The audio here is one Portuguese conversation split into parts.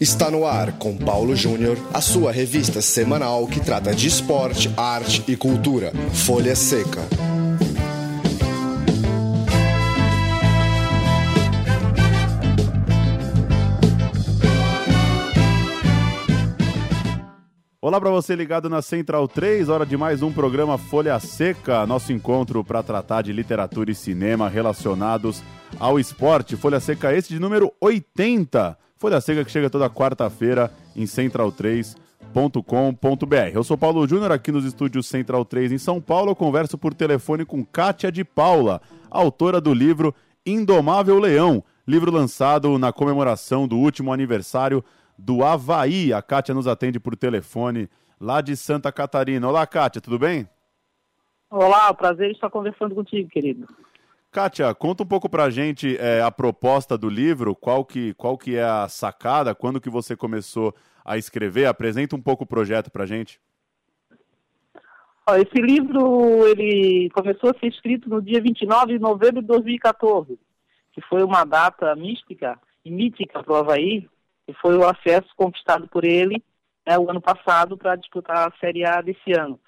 Está no ar com Paulo Júnior, a sua revista semanal que trata de esporte, arte e cultura. Folha Seca. Olá para você ligado na Central 3, hora de mais um programa Folha Seca, nosso encontro para tratar de literatura e cinema relacionados ao esporte. Folha Seca esse de número 80. Folha Seca que chega toda quarta-feira em central3.com.br. Eu sou Paulo Júnior aqui nos estúdios Central 3 em São Paulo. Eu converso por telefone com Kátia de Paula, autora do livro Indomável Leão, livro lançado na comemoração do último aniversário do Havaí. A Kátia nos atende por telefone lá de Santa Catarina. Olá, Kátia, tudo bem? Olá, prazer estar conversando contigo, querido. Kátia, conta um pouco pra gente é, a proposta do livro, qual que, qual que é a sacada, quando que você começou a escrever, apresenta um pouco o projeto pra gente. Esse livro, ele começou a ser escrito no dia 29 de novembro de 2014, que foi uma data mística e mítica para o Havaí, e foi o acesso conquistado por ele né, o ano passado para disputar a Série A desse ano.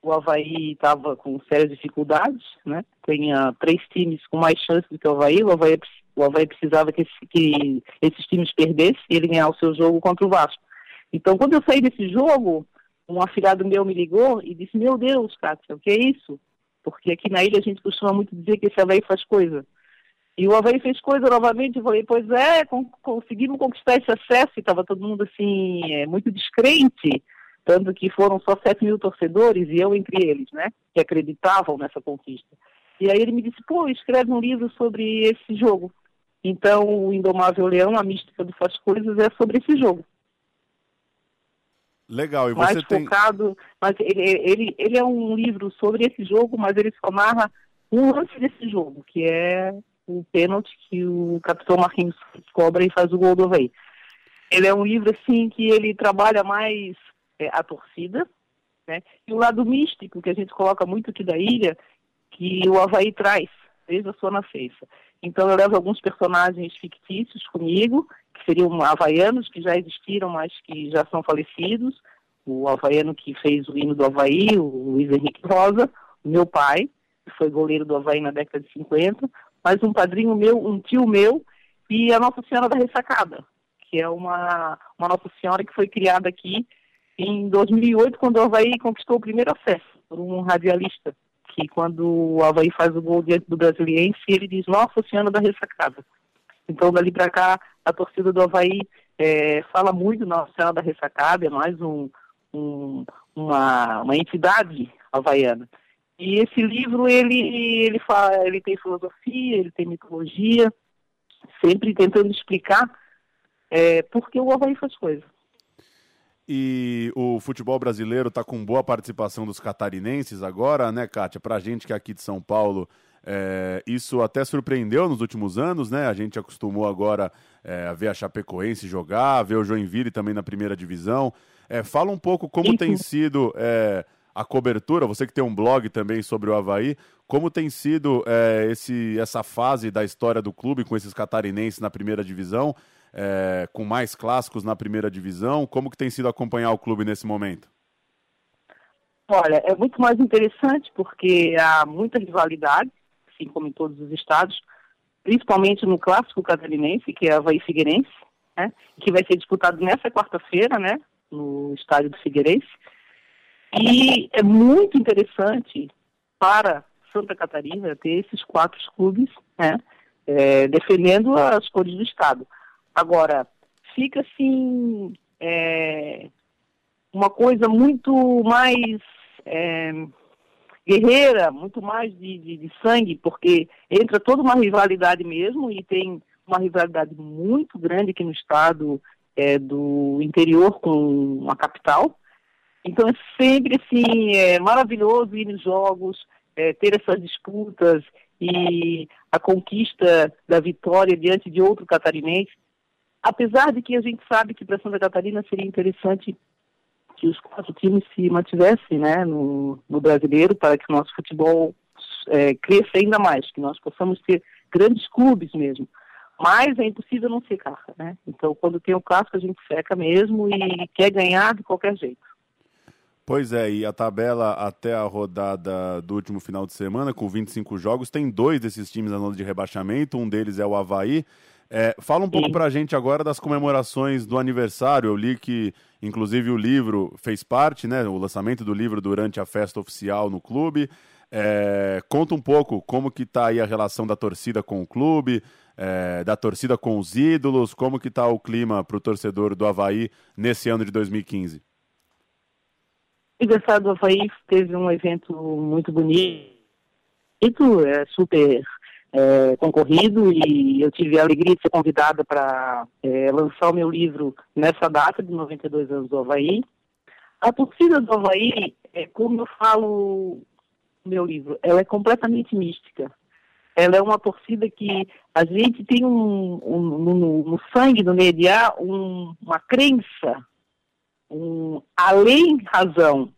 O Havaí estava com sérias dificuldades, né? Tinha três times com mais chances do que o Havaí. O Havaí, o Havaí precisava que, esse, que esses times perdessem e ele ganhar o seu jogo contra o Vasco. Então, quando eu saí desse jogo, um afilhado meu me ligou e disse: Meu Deus, Cátia, o que é isso? Porque aqui na ilha a gente costuma muito dizer que esse Havaí faz coisa. E o Havaí fez coisa novamente, eu falei, pois é, conseguimos conquistar esse acesso, e estava todo mundo assim, é, muito descrente, tanto que foram só 7 mil torcedores, e eu entre eles, né, que acreditavam nessa conquista. E aí ele me disse, pô, escreve um livro sobre esse jogo. Então, o Indomável Leão, a mística do Faz Coisas, é sobre esse jogo. Legal, e você mais tem... focado, mas ele, ele, ele é um livro sobre esse jogo, mas ele só narra um lance desse jogo, que é o pênalti que o capitão Marquinhos cobra e faz o gol do Havaí. Ele é um livro, assim, que ele trabalha mais é, a torcida, né? E o lado místico, que a gente coloca muito aqui da ilha, que o Havaí traz, desde a sua nascença. Então eu levo alguns personagens fictícios comigo, que seriam havaianos que já existiram, mas que já são falecidos. O havaiano que fez o hino do Havaí, o Luiz Henrique Rosa, meu pai, que foi goleiro do Havaí na década de 50, mas um padrinho meu, um tio meu, e a Nossa Senhora da Ressacada, que é uma, uma Nossa Senhora que foi criada aqui em 2008, quando o Havaí conquistou o primeiro acesso, por um radialista, que quando o Havaí faz o gol diante do Brasiliense, ele diz Nossa Senhora da Ressacada. Então, dali para cá, a torcida do Havaí é, fala muito Nossa Senhora da Ressacada, é mais um, um, uma, uma entidade havaiana. E esse livro, ele, ele, fala, ele tem filosofia, ele tem mitologia, sempre tentando explicar é, por que o Havaí faz coisas. E o futebol brasileiro está com boa participação dos catarinenses agora, né, Kátia? Para a gente que é aqui de São Paulo, é, isso até surpreendeu nos últimos anos, né? A gente acostumou agora é, a ver a Chapecoense jogar, a ver o Joinville também na primeira divisão. É, fala um pouco como tem sido é, a cobertura, você que tem um blog também sobre o Havaí, como tem sido é, esse, essa fase da história do clube com esses catarinenses na primeira divisão, é, com mais clássicos na primeira divisão, como que tem sido acompanhar o clube nesse momento? Olha, é muito mais interessante porque há muita rivalidade, assim como em todos os estados, principalmente no clássico catarinense, que é Havaí Figueirense, né, que vai ser disputado nessa quarta-feira, né, no estádio do Figueirense. E é muito interessante para Santa Catarina ter esses quatro clubes né, é, defendendo as cores do Estado. Agora, fica assim é, uma coisa muito mais é, guerreira, muito mais de, de, de, sangue, porque entra toda uma rivalidade mesmo e tem uma rivalidade muito grande aqui no estado é, do interior com a capital. Então é sempre assim, é maravilhoso ir nos jogos, é, ter essas disputas e a conquista da vitória diante de outro catarinense. Apesar de que a gente sabe que para Santa Catarina seria interessante que os quatro times se mantivessem né, no, no brasileiro para que o nosso futebol é, cresça ainda mais, que nós possamos ter grandes clubes mesmo. Mas é impossível não secar, né? Então, quando tem o clássico, a gente seca mesmo e quer ganhar de qualquer jeito. Pois é, e a tabela até a rodada do último final de semana, com 25 jogos, tem dois desses times na zona de rebaixamento, um deles é o Havaí. É, fala um pouco Sim. pra gente agora das comemorações do aniversário. Eu li que, inclusive, o livro fez parte, né? O lançamento do livro durante a festa oficial no clube. É, conta um pouco como que tá aí a relação da torcida com o clube, é, da torcida com os ídolos, como que tá o clima para o torcedor do Havaí nesse ano de 2015. O aniversário do Havaí teve um evento muito bonito, é super é, concorrido e eu tive a alegria de ser convidada para é, lançar o meu livro nessa data de 92 anos do Havaí. A torcida do Havaí, é, como eu falo no meu livro, ela é completamente mística. Ela é uma torcida que a gente tem um, um no, no, sangue, no DNA, um, uma crença um além razão,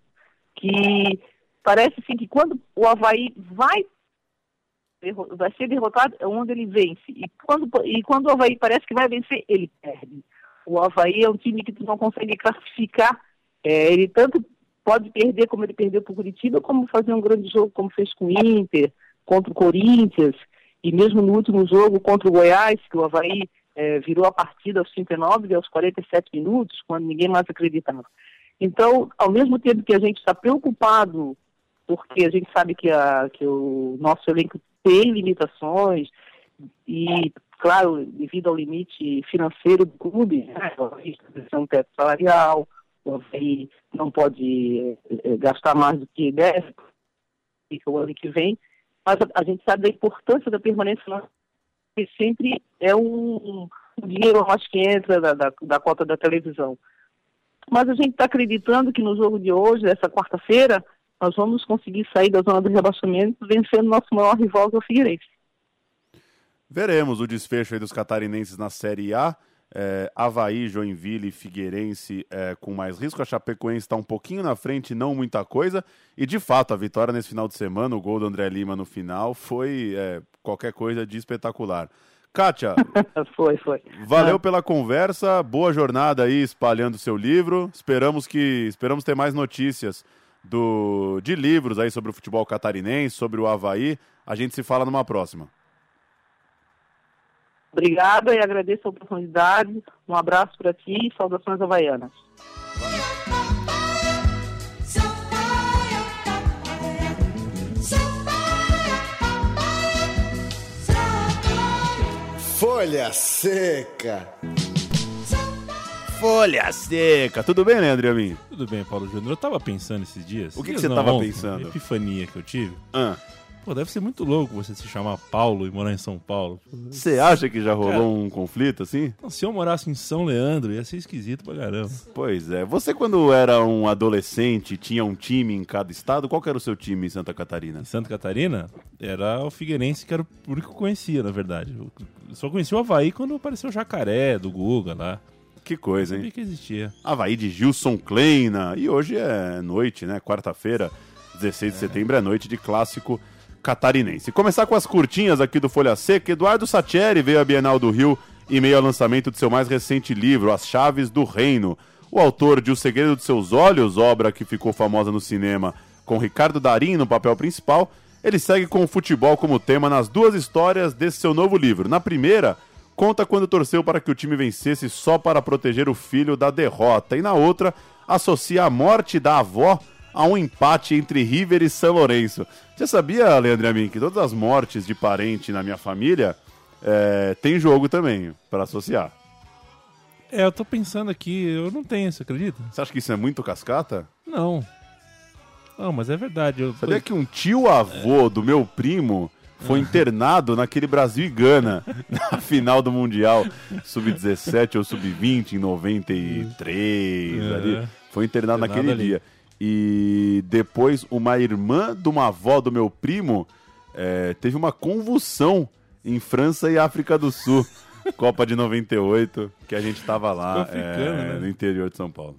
que parece assim que quando o Havaí vai vai ser derrotado é onde ele vence. E quando, e quando o Havaí parece que vai vencer, ele perde. O Havaí é um time que tu não consegue classificar. É, ele tanto pode perder como ele perdeu para o Curitiba, como fazer um grande jogo como fez com o Inter, contra o Corinthians, e mesmo no último jogo contra o Goiás, que o Havaí é, virou a partida aos 39 e aos 47 minutos, quando ninguém mais acreditava. Então, ao mesmo tempo que a gente está preocupado, porque a gente sabe que, a, que o nosso elenco tem limitações, e, claro, devido ao limite financeiro do clube, né, um teto salarial, o não pode é, gastar mais do que deve o ano que vem, mas a, a gente sabe da importância da permanência que sempre é um, um dinheiro mais que entra da, da, da cota da televisão. Mas a gente está acreditando que no jogo de hoje, essa quarta-feira, nós vamos conseguir sair da zona do rebaixamento vencendo nosso maior rival, que é o Figueirense. Veremos o desfecho dos catarinenses na Série A. É, Havaí, Joinville e Figueirense é, com mais risco. A Chapecoense está um pouquinho na frente, não muita coisa. E de fato, a vitória nesse final de semana, o gol do André Lima no final, foi é, qualquer coisa de espetacular. Kátia, foi, foi. Valeu ah. pela conversa, boa jornada aí espalhando seu livro. Esperamos que esperamos ter mais notícias do de livros aí sobre o futebol catarinense, sobre o Havaí. A gente se fala numa próxima. Obrigada e agradeço a oportunidade. Um abraço para ti e saudações havaianas. Folha Seca. Folha Seca. Tudo bem, Leandro e mim? Tudo bem, Paulo Júnior. Eu tava pensando esses dias. O que, que você tava pensando? epifania que eu tive. Ah. Pô, deve ser muito louco você se chamar Paulo e morar em São Paulo. Você acha que já rolou Cara, um conflito assim? Se eu morasse em São Leandro, ia ser esquisito pra caramba. Pois é. Você, quando era um adolescente, tinha um time em cada estado, qual era o seu time em Santa Catarina? Em Santa Catarina? Era o Figueirense, que era o único que eu conhecia, na verdade. Eu só conheci o Havaí quando apareceu o Jacaré, do Guga lá. Que coisa, hein? que existia. Havaí de Gilson Kleina. E hoje é noite, né? Quarta-feira, 16 de é. setembro, é noite de clássico catarinense. Começar com as curtinhas aqui do Folha Seca. Eduardo Satieri veio à Bienal do Rio em meio ao lançamento de seu mais recente livro, As Chaves do Reino. O autor de O Segredo de Seus Olhos, obra que ficou famosa no cinema com Ricardo Darim no papel principal, ele segue com o futebol como tema nas duas histórias desse seu novo livro. Na primeira, conta quando torceu para que o time vencesse só para proteger o filho da derrota, e na outra, associa a morte da avó a um empate entre River e São Lourenço. Você sabia, Leandro Amin, que todas as mortes de parente na minha família é, tem jogo também para associar? É, eu tô pensando aqui, eu não tenho, você acredita? Você acha que isso é muito cascata? Não. Não, mas é verdade. Eu Sabia que um tio-avô é. do meu primo foi internado naquele Brasil e Gana, na final do Mundial Sub-17 ou Sub-20 em 93. É. Ali. Foi internado naquele ali. dia. E depois, uma irmã de uma avó do meu primo é, teve uma convulsão em França e África do Sul. Copa de 98, que a gente tava lá é, né? no interior de São Paulo.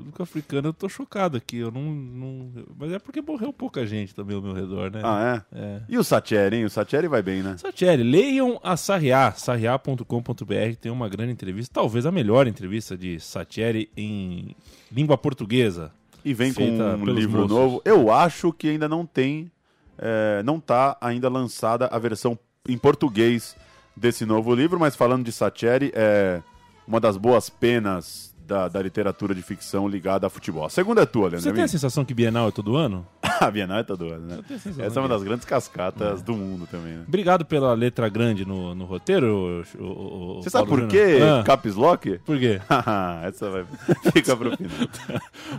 Público africano, eu tô chocado aqui. Eu não, não- Mas é porque morreu pouca gente também ao meu redor, né? Ah, é? É. E o Satieri, hein? O Satieri vai bem, né? Satieri, leiam a Sarriá, sarriá.com.br, tem uma grande entrevista, talvez a melhor entrevista de Satieri em língua portuguesa. E vem com um livro moços. novo. Eu acho que ainda não tem, é, não tá ainda lançada a versão em português desse novo livro, mas falando de Satieri, é uma das boas penas da, da literatura de ficção ligada a futebol. A segunda é tua, Leandro. Você tem a sensação que Bienal é todo ano? A Bienal é todo ano, né? Essa é uma que- das grandes cascatas do mundo também, né? Obrigado pela letra grande no, no roteiro. o- o- o Você sabe Paulo por quê, Ah, Caps Lock? por quê? Essa vai fica pro final.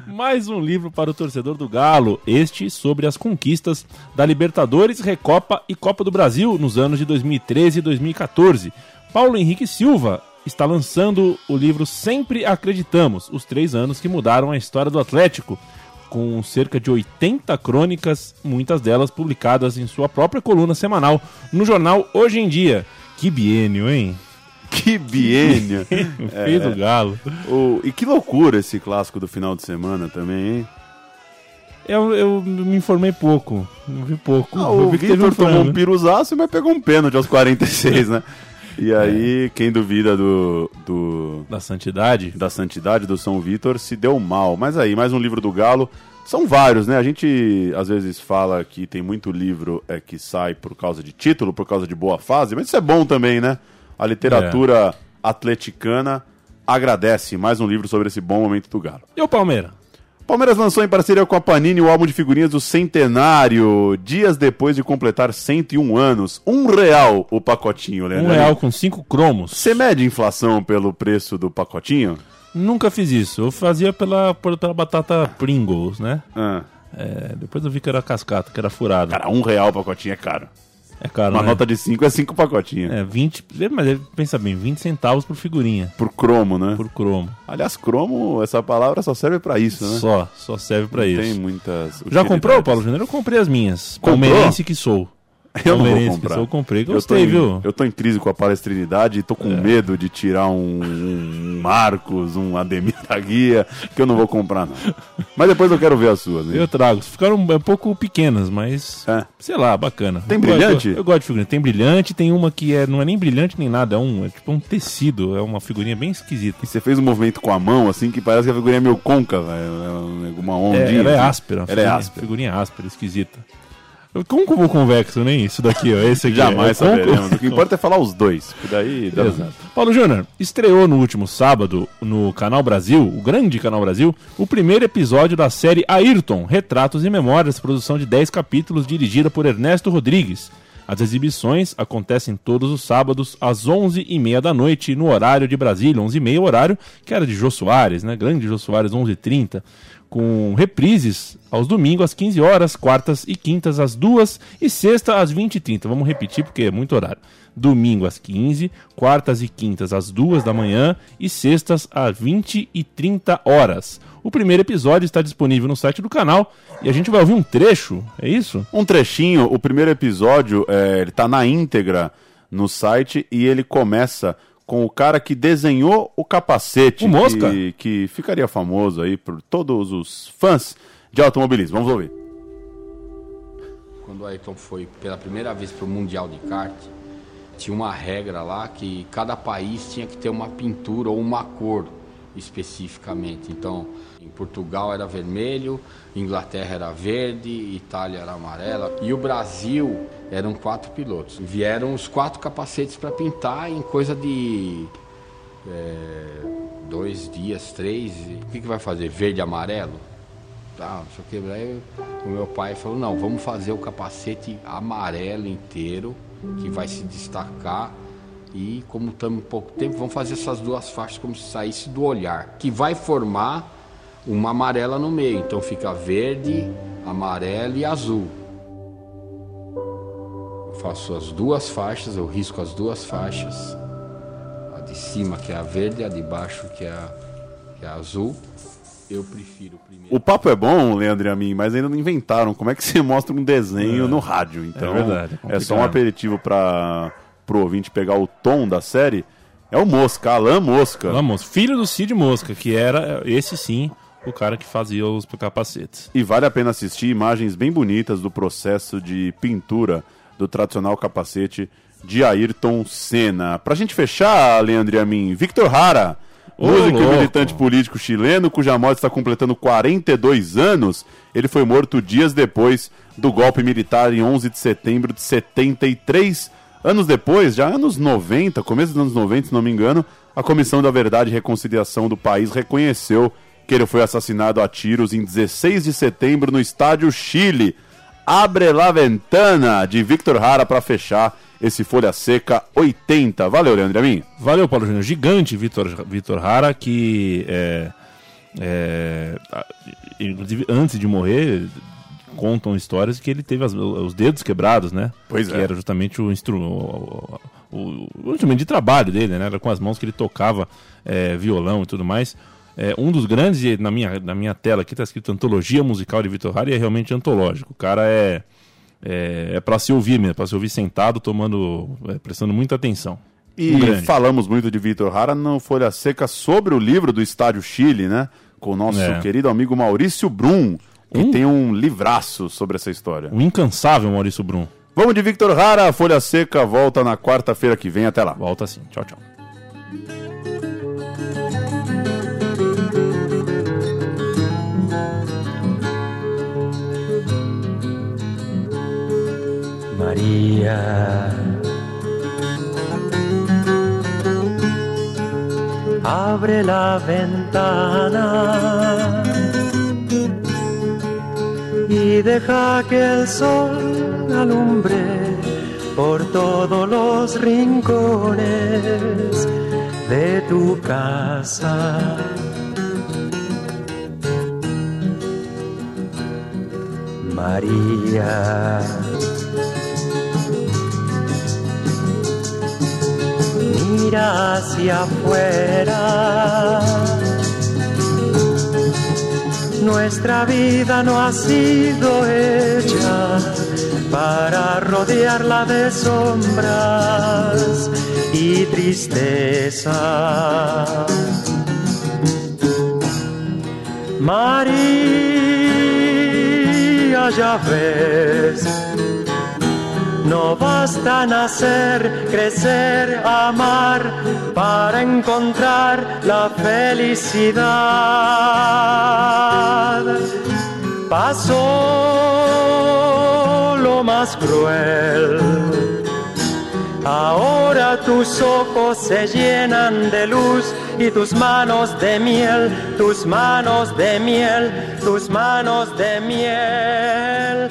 Mais um livro para o torcedor do Galo, este sobre as conquistas da Libertadores, Recopa e Copa do Brasil nos anos de 2013 e 2014. Paulo Henrique Silva está lançando o livro Sempre Acreditamos, os três anos que mudaram a história do Atlético, com cerca de 80 crônicas, muitas delas publicadas em sua própria coluna semanal no jornal Hoje em Dia. Que biênio, hein? Que biênio. Fez o Galo. O- e que loucura esse clássico do final de semana também, hein? Eu, eu me informei pouco, não vi pouco. Ah, eu o vi que teve Vitor um tomou um piruzaço, mas pegou um pênalti aos 46, né? E aí, quem duvida do, do- da santidade. da santidade do São Vitor se deu mal. Mas aí, mais um livro do Galo. São vários, né? A gente às vezes fala que tem muito livro é, que sai por causa de título, por causa de boa fase, mas isso é bom também, né? A literatura atleticana agradece mais um livro sobre esse bom momento do Galo. E o Palmeiras? Palmeiras lançou em parceria com a Panini o álbum de figurinhas do Centenário, dias depois de completar 101 anos. Um real o pacotinho, Um Leandro. real com cinco cromos. Você mede inflação pelo preço do pacotinho? Nunca fiz isso. Eu fazia pela, pela batata Pringles, né? Ah, É, depois eu vi que era cascata, que era furada. cara, um real o pacotinho é caro. É caro, Uma né? nota de 5 é 5 pacotinhos. É, 20... Mas pensa bem, 20 centavos por figurinha, Por cromo, né? por cromo. Aliás, cromo, essa palavra só serve pra isso, né? Só, só serve pra Não isso. Tem muitas. Já comprou. Paulo Júnior? Eu comprei as minhas. Comprou? Palmeirense que sou. Eu não vou comprar. eu comprei. Eu Gostei, em, viu? É. eu tô em crise com a palestrinidade e tô com medo de tirar um, um Marcos, um Ademir da Guia, que eu não vou comprar, não. Mas depois eu quero ver as suas. hein? Eu trago. Ficaram um pouco pequenas, mas. É. Sei lá, bacana. Tem Eu gosto- brilhante? Eu, eu gosto de figurinha. Tem brilhante, tem uma que é, não é nem brilhante nem nada, é, um, é tipo um tecido. É uma figurinha bem esquisita. E você fez um movimento com a mão, assim, que parece que a figurinha é meio côncava. É uma É, ondinha. ela é assim. áspera. Ela é áspera. Figurinha áspera, esquisita. Eu vou convexo, nem isso daqui, ó. Esse aqui Jamais é, é saberemos. O que importa é falar os dois. daí dá Exato. Paulo Júnior, estreou no último sábado no Canal Brasil, o grande Canal Brasil, o primeiro episódio da série Ayrton, Retratos e Memórias, produção de 10 capítulos, dirigida por Ernesto Rodrigues. As exibições acontecem todos os sábados às 11h30 da noite, no horário de Brasília, 11h30, horário que era de Jô Soares, né? Grande Jô Soares, 11h30, com reprises aos domingos às 15 horas, quartas e quintas às 2 e sexta às 20h30. Vamos repetir porque é muito horário. Domingo às 15, quartas e quintas às 2 da manhã e sextas às 20 e 30 horas. O primeiro episódio está disponível no site do canal e a gente vai ouvir um trecho, é isso? Um trechinho, o primeiro episódio, é, ele tá na íntegra no site e ele começa com o cara que desenhou o capacete. O Mosca? Que, que ficaria famoso aí por todos os fãs de automobilismo. Vamos ouvir. Quando o Ayrton foi pela primeira vez para o Mundial de Kart, tinha uma regra lá que cada país tinha que ter uma pintura ou uma cor especificamente. Então, em Portugal era vermelho, Inglaterra era verde, Itália era amarela e o Brasil eram quatro pilotos. Vieram os quatro capacetes para pintar em coisa de é, dois dias, três. O que, que vai fazer? Verde e amarelo? Tá, o que. O meu pai falou, não, vamos fazer o capacete amarelo inteiro, que vai se destacar. E como estamos em pouco tempo, vamos fazer essas duas faixas como se saísse do olhar, que vai formar uma amarela no meio. Então fica verde, amarelo e azul. Eu faço as duas faixas, eu risco as duas faixas. A de cima que é a verde, a de baixo que é a, que é a azul. Eu prefiro primeiro. O papo é bom, Leandro e a mim, mas ainda não inventaram como é que você mostra um desenho no rádio. Então, É verdade, é é só um aperitivo para pro ouvinte pegar o tom da série. É o Mosca, Alain Mosca. Vamos, filho do Cid Mosca, que era, esse sim, o cara que fazia os capacetes. E vale a pena assistir imagens bem bonitas do processo de pintura do tradicional capacete de Ayrton Senna. Pra gente fechar, Leandro e a mim, Victor Hara, músico e militante político chileno, cuja morte está completando 42 anos. Ele foi morto dias depois do golpe militar em 11 de setembro de 73. Anos depois, já anos 90, começo dos anos 90, se não me engano, a Comissão da Verdade e Reconciliação do país reconheceu que ele foi assassinado a tiros em 16 de setembro no estádio Chile. Abre la ventana de Victor Hara para fechar esse Folha Seca 80. Valeu, Leandro Amin. Valeu, Paulo Júnior. Gigante Vitor, Vitor Hara, que é, é, inclusive antes de morrer, contam histórias que ele teve as- os dedos quebrados, né? Pois que é. era justamente o, instru, o, o- o instrumento de trabalho dele, né? Era com as mãos que ele tocava é, violão e tudo mais. É, um dos grandes, e na minha, na minha tela aqui está escrito Antologia Musical de Vitor Hara e é realmente antológico. O cara é, é, é para se ouvir mesmo, para se ouvir sentado, tomando, é, prestando muita atenção. E grande. falamos muito de Vitor Hara no Folha Seca sobre o livro do Estádio Chile, né? Com o nosso É. querido amigo Maurício Brum, que Um- tem um livraço sobre essa história. O incansável Maurício Brum. Vamos de Victor Hara, Folha Seca volta na quarta-feira que vem. Até lá. Volta assim. Tchau, tchau. María. Abre la ventana y deja que el sol alumbre por todos los rincones de tu casa. María. Mira hacia afuera. Nuestra vida no ha sido hecha para rodearla de sombras y tristeza. María, ya ves, no basta nacer, crecer, amar para encontrar la felicidad. Pasó lo más cruel. Ahora tus ojos se llenan de luz y tus manos de miel, tus manos de miel, tus manos de miel